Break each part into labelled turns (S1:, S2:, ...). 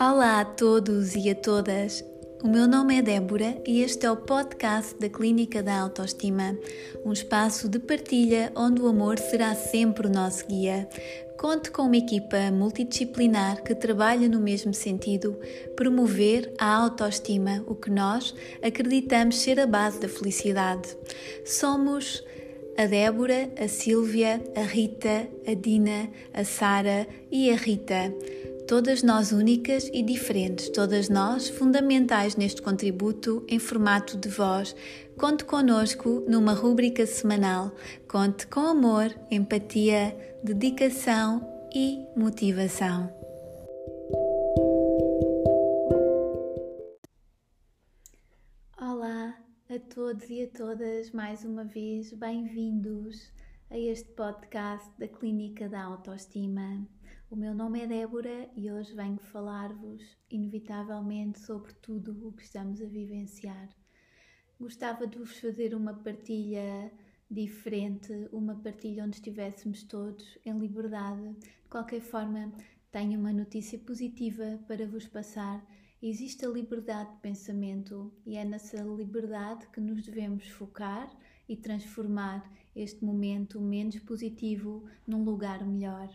S1: Olá a todos e a todas. O meu nome é Débora e este é o podcast da Clínica da Autoestima, um espaço de partilha onde o amor será sempre o nosso guia. Conte com uma equipa multidisciplinar que trabalha no mesmo sentido, promover a autoestima, o que nós acreditamos ser a base da felicidade. Somos a Débora, a Sílvia, a Rita, a Dina, a Sara e a Rita. Todas nós únicas e diferentes, todas nós fundamentais neste contributo em formato de voz. Conte conosco numa rúbrica semanal. Conte com amor, empatia, dedicação e motivação. Olá a todos e a todas, mais uma vez, bem-vindos a este podcast da Clínica da Autoestima. O meu nome é Débora e hoje venho falar-vos, inevitavelmente, sobre tudo o que estamos a vivenciar. Gostava de vos fazer uma partilha diferente, uma partilha onde estivéssemos todos em liberdade. De qualquer forma, tenho uma notícia positiva para vos passar. Existe a liberdade de pensamento e é nessa liberdade que nos devemos focar e transformar este momento menos positivo num lugar melhor.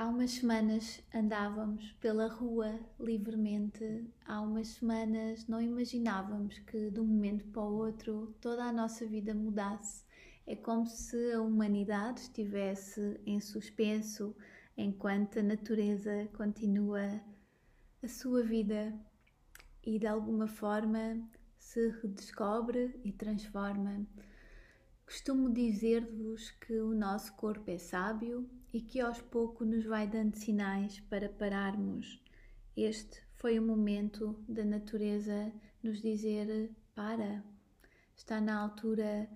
S1: Há umas semanas andávamos pela rua livremente, há umas semanas não imaginávamos que de um momento para o outro toda a nossa vida mudasse. É como se a humanidade estivesse em suspenso enquanto a natureza continua a sua vida e de alguma forma se redescobre e transforma. Costumo dizer-vos que o nosso corpo é sábio e que aos poucos nos vai dando sinais para pararmos. Este foi o momento da natureza nos dizer: para, está na altura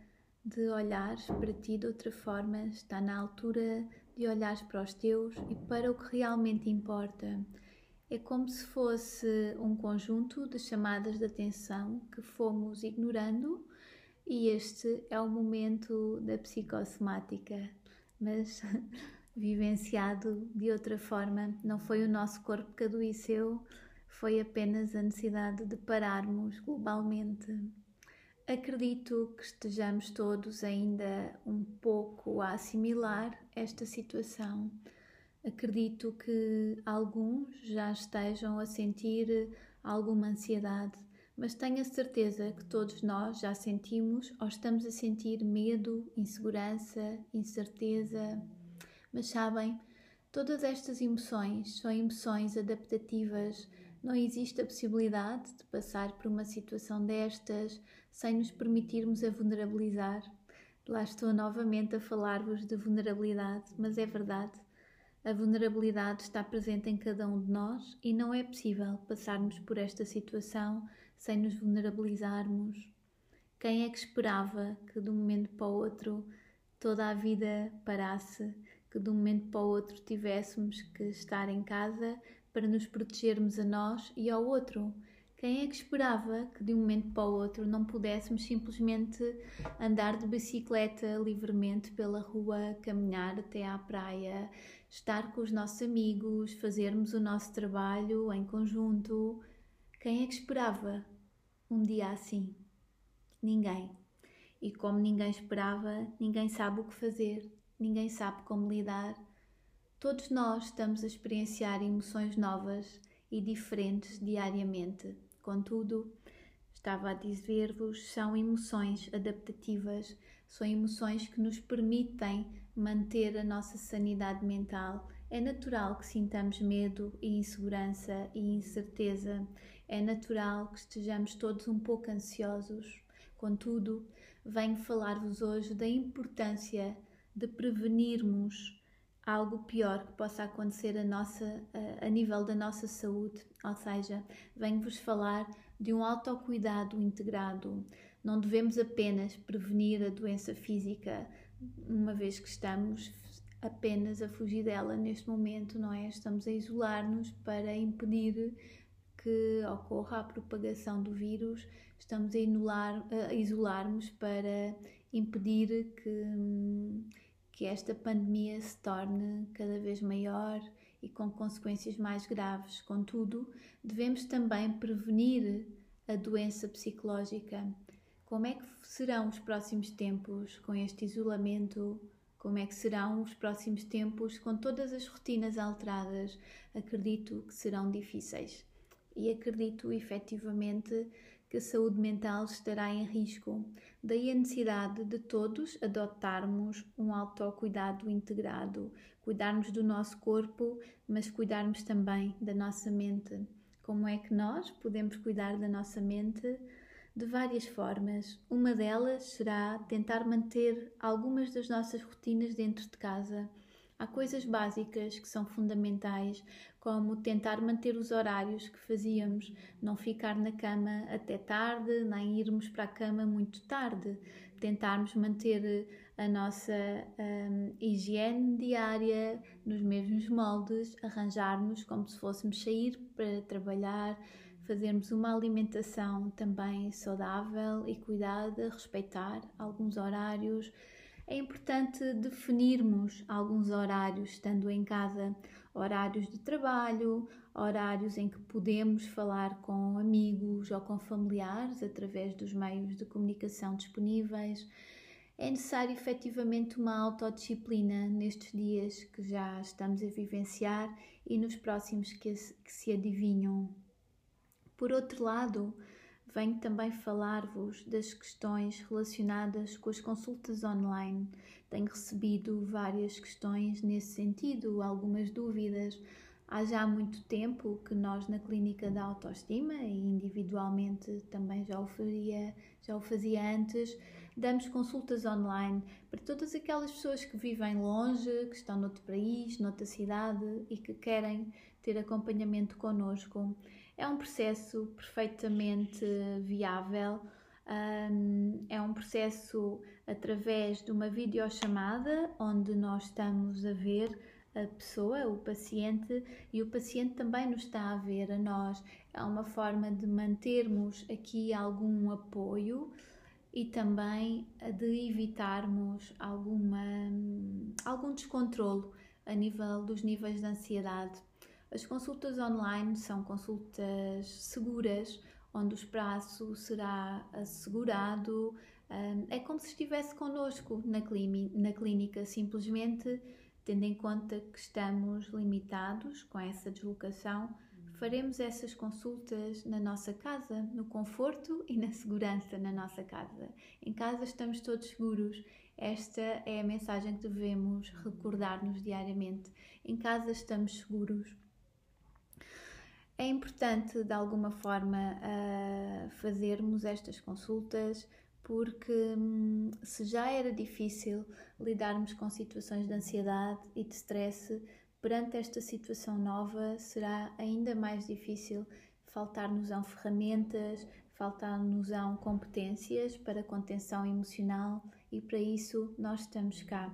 S1: de olhares para ti de outra forma, está na altura de olhares para os teus e para o que realmente importa. É como se fosse um conjunto de chamadas de atenção que fomos ignorando, e este é o momento da psicossomática. Mas vivenciado de outra forma. Não foi o nosso corpo que adoeceu, foi apenas a necessidade de pararmos globalmente. Acredito que estejamos todos ainda um pouco a assimilar esta situação. Acredito que alguns já estejam a sentir alguma ansiedade, mas tenho a certeza que todos nós já sentimos ou estamos a sentir medo, insegurança, incerteza mas sabem, todas estas emoções são emoções adaptativas. Não existe a possibilidade de passar por uma situação destas sem nos permitirmos a vulnerabilizar. Lá estou novamente a falar-vos de vulnerabilidade, mas é verdade. A vulnerabilidade está presente em cada um de nós e não é possível passarmos por esta situação sem nos vulnerabilizarmos. Quem é que esperava que de um momento para o outro toda a vida parasse? Que de um momento para o outro tivéssemos que estar em casa para nos protegermos a nós e ao outro. Quem é que esperava que de um momento para o outro não pudéssemos simplesmente andar de bicicleta livremente pela rua, caminhar até à praia, estar com os nossos amigos, fazermos o nosso trabalho em conjunto? Quem é que esperava um dia assim? Ninguém. E como ninguém esperava, ninguém sabe o que fazer ninguém sabe como lidar. Todos nós estamos a experienciar emoções novas e diferentes diariamente. Contudo, estava a dizer-vos, são emoções adaptativas, são emoções que nos permitem manter a nossa sanidade mental. É natural que sintamos medo e insegurança e incerteza. É natural que estejamos todos um pouco ansiosos. Contudo, venho falar-vos hoje da importância de prevenirmos algo pior que possa acontecer a, nossa, a, nível da nossa saúde. Ou seja, venho-vos falar de um autocuidado integrado. Não devemos apenas prevenir a doença física, uma vez que estamos apenas a fugir dela neste momento, não é? Estamos a isolar-nos para impedir que ocorra a propagação do vírus, estamos a, a isolar-nos para impedir que, que esta pandemia se torne cada vez maior e com consequências mais graves. Contudo, devemos também prevenir a doença psicológica. Como é que serão os próximos tempos com este isolamento? Como é que serão os próximos tempos com todas as rotinas alteradas? Acredito que serão difíceis e acredito efetivamente que a saúde mental estará em risco. Daí a necessidade de todos adotarmos um autocuidado integrado, cuidarmos do nosso corpo, mas cuidarmos também da nossa mente. Como é que nós podemos cuidar da nossa mente? De várias formas. Uma delas será tentar manter algumas das nossas rotinas dentro de casa. Há coisas básicas que são fundamentais, como tentar manter os horários que fazíamos, não ficar na cama até tarde, nem irmos para a cama muito tarde, tentarmos manter a nossa um, higiene diária nos mesmos moldes, arranjarmos como se fôssemos sair para trabalhar, fazermos uma alimentação também saudável e cuidada, respeitar alguns horários. É importante definirmos alguns horários estando em casa horários de trabalho, horários em que podemos falar com amigos ou com familiares através dos meios de comunicação disponíveis. É necessário efetivamente uma autodisciplina nestes dias que já estamos a vivenciar e nos próximos que, se adivinham. Por outro lado, venho também falar-vos das questões relacionadas com as consultas online tenho recebido várias questões nesse sentido, algumas dúvidas. Há já muito tempo que nós na clínica da autoestima e individualmente também já o faria, já o fazia antes, damos consultas online para todas aquelas pessoas que vivem longe, que estão noutro país, noutra cidade e que querem ter acompanhamento connosco. É um processo perfeitamente viável é um processo através de uma videochamada onde nós estamos a ver a pessoa, o paciente, e o paciente também nos está a ver a nós. É uma forma de mantermos aqui algum apoio e também de evitarmos alguma, algum descontrolo a nível dos níveis de ansiedade. As consultas online são consultas seguras, onde o espaço será assegurado. É como se estivesse connosco na clínica, simplesmente tendo em conta que estamos limitados com essa deslocação, faremos essas consultas na nossa casa, no conforto e na segurança na nossa casa. Em casa estamos todos seguros. Esta é a mensagem que devemos recordar-nos diariamente. Em casa estamos seguros é importante de alguma forma uh, fazermos estas consultas porque hum, se já era difícil lidarmos com situações de ansiedade e de stress, perante esta situação nova será ainda mais difícil. Faltar-nos-ão ferramentas, faltar-nos-ão competências para contenção emocional e para isso nós estamos cá.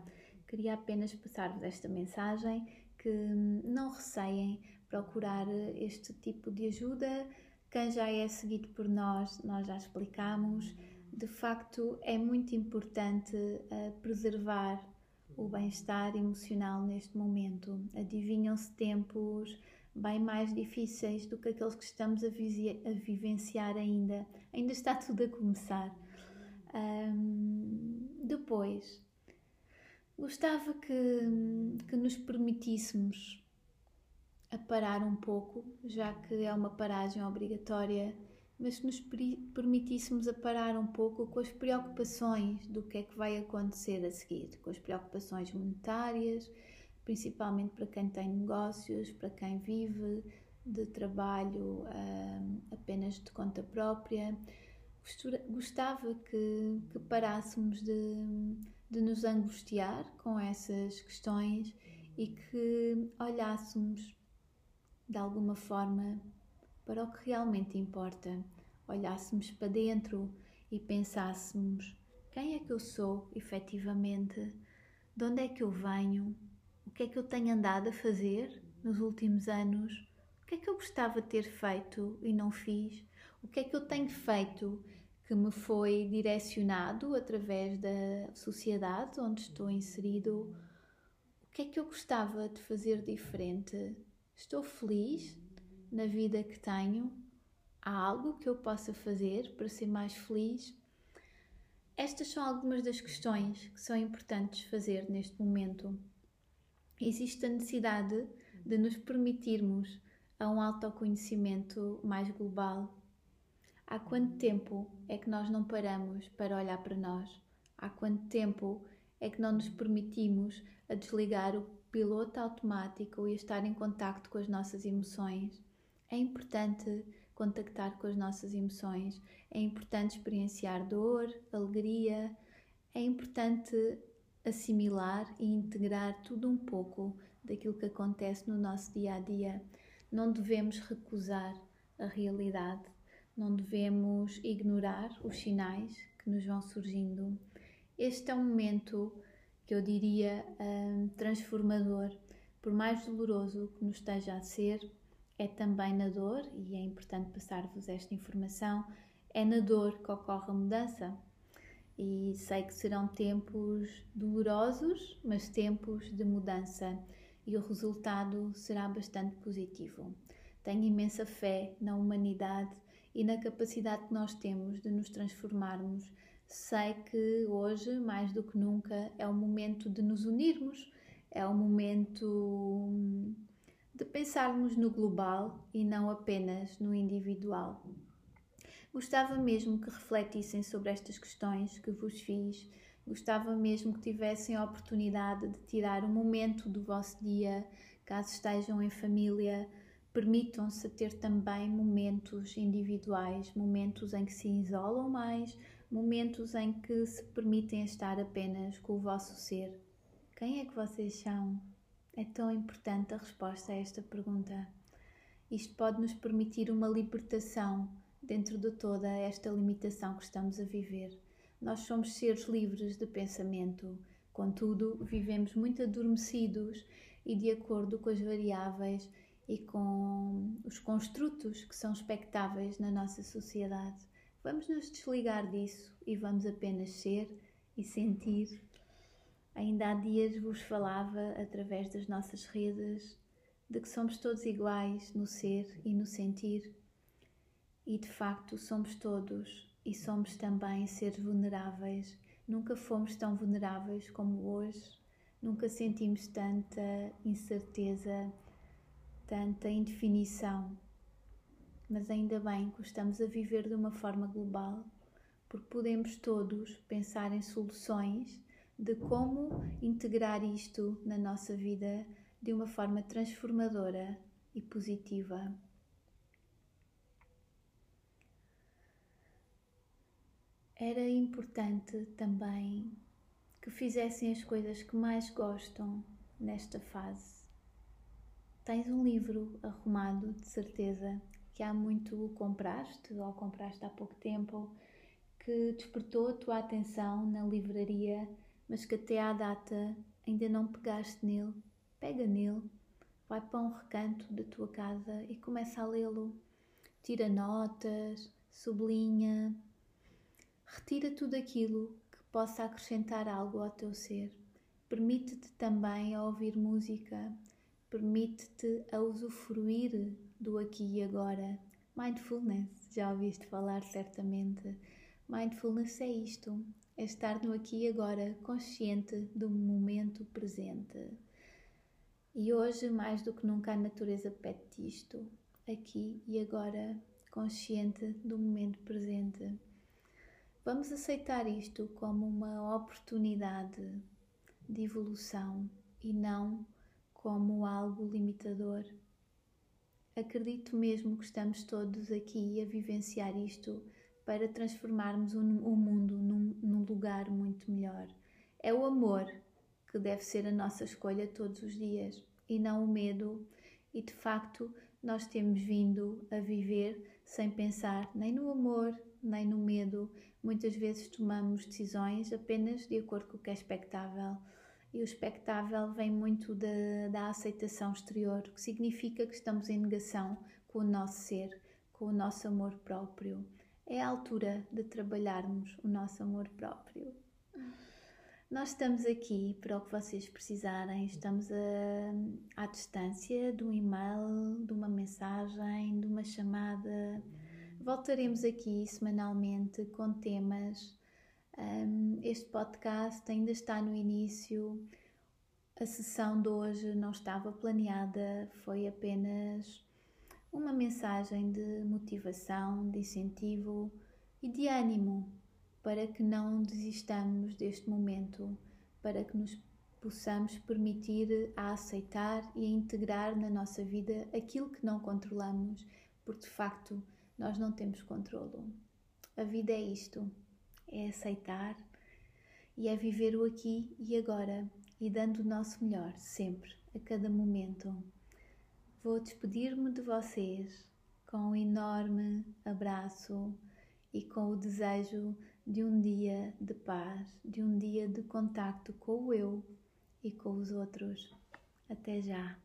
S1: Queria apenas passar-vos esta mensagem que hum, não receiem procurar este tipo de ajuda. Quem já é seguido por nós, nós já explicamos. De facto, é muito importante uh, preservar o bem-estar emocional neste momento. Adivinham-se tempos bem mais difíceis do que aqueles que estamos a, a vivenciar ainda. Ainda está tudo a começar. Um, depois, gostava que, que nos permitíssemos a parar um pouco, já que é uma paragem obrigatória, mas que nos permitíssemos a parar um pouco com as preocupações do que é que vai acontecer a seguir, com as preocupações monetárias, principalmente para quem tem negócios, para quem vive de trabalho apenas de conta própria. Gostava que, que parássemos de, de nos angustiar com essas questões e que olhássemos de alguma forma para o que realmente importa, olhássemos para dentro e pensássemos quem é que eu sou efetivamente, de onde é que eu venho, o que é que eu tenho andado a fazer nos últimos anos, o que é que eu gostava de ter feito e não fiz, o que é que eu tenho feito que me foi direcionado através da sociedade onde estou inserido? O que é que eu gostava de fazer diferente? Estou feliz na vida que tenho? Há algo que eu possa fazer para ser mais feliz? Estas são algumas das questões que são importantes fazer neste momento. Existe a necessidade de nos permitirmos a um autoconhecimento mais global. Há quanto tempo é que nós não paramos para olhar para nós? Há quanto tempo é que não nos permitimos a desligar o piloto automático e estar em contacto com as nossas emoções? É importante contactar com as nossas emoções, é importante experienciar dor, alegria, é importante assimilar e integrar tudo um pouco daquilo que acontece no nosso dia a dia. Não devemos recusar a realidade, não devemos ignorar os sinais que nos vão surgindo. Este é um momento que eu diria um, transformador, por mais doloroso que nos esteja a ser, é também na dor, e é importante passar-vos esta informação, é na dor que ocorre a mudança. E sei que serão tempos dolorosos, mas tempos de mudança, e o resultado será bastante positivo. Tenho imensa fé na humanidade e na capacidade que nós temos de nos transformarmos. Sei que hoje, mais do que nunca, é o momento de nos unirmos, é o momento de pensarmos no global e não apenas no individual. Gostava mesmo que refletissem sobre estas questões que vos fiz. Gostava mesmo que tivessem a oportunidade de tirar um momento do vosso dia, caso estejam em família. Permitam-se ter também momentos individuais, momentos em que se isolam mais, momentos em que se permitem estar apenas com o vosso ser. Quem é que vocês são? É tão importante a resposta a esta pergunta. Isto pode nos permitir uma libertação dentro de toda esta limitação que estamos a viver. Nós somos seres livres de pensamento, contudo, vivemos muito adormecidos e de acordo com as variáveis e com os construtos que são expectáveis na nossa sociedade. Vamos nos desligar disso e vamos apenas ser e sentir Ainda há dias vos falava, através das nossas redes, de que somos todos iguais no ser e no sentir. E de facto somos todos e somos também seres vulneráveis. Nunca fomos tão vulneráveis como hoje, nunca sentimos tanta incerteza, tanta indefinição. Mas ainda bem que estamos a viver de uma forma global, porque podemos todos pensar em soluções de como integrar isto na nossa vida de uma forma transformadora e positiva. Era importante também que fizessem as coisas que mais gostam nesta fase. Tens um livro arrumado, de certeza, que há muito o compraste ou compraste há pouco tempo, que despertou a tua atenção na livraria mas que até à data ainda não pegaste nele, pega nele, vai para um recanto da tua casa e começa a lê-lo. Tira notas, sublinha, retira tudo aquilo que possa acrescentar algo ao teu ser. Permite-te também a ouvir música, permite-te a usufruir do aqui e agora. Mindfulness, já ouviste falar certamente. Mindfulness é isto, é estar no aqui e agora, consciente do momento presente. E hoje, mais do que nunca, a natureza pede isto, aqui e agora, consciente do momento presente. Vamos aceitar isto como uma oportunidade de evolução e não como algo limitador. Acredito mesmo que estamos todos aqui a vivenciar isto para transformarmos o, mundo num, num lugar muito melhor. É o amor que deve ser a nossa escolha todos os dias e não o medo. E de facto, nós temos vindo a viver sem pensar nem no amor, nem no medo. Muitas vezes tomamos decisões apenas de acordo com o que é expectável. E o expectável vem muito da, da aceitação exterior, que significa que estamos em negação com o nosso ser, com o nosso amor próprio é a altura de trabalharmos o nosso amor próprio. Nós estamos aqui para o que vocês precisarem, estamos a, à distância de um e-mail, de uma mensagem, de uma chamada. Voltaremos aqui semanalmente com temas. Um, este podcast ainda está no início. A sessão de hoje não estava planeada, foi apenas uma mensagem de motivação, de incentivo e de ânimo para que não desistamos deste momento, para que nos possamos permitir a aceitar e a integrar na nossa vida aquilo que não controlamos, porque de facto nós não temos controlo. A vida é isto, é aceitar e é viver o aqui e agora e dando o nosso melhor sempre, a cada momento. Vou despedir-me de vocês com um enorme abraço e com o desejo de um dia de paz, de um dia de contacto com o eu e com os outros. Até já!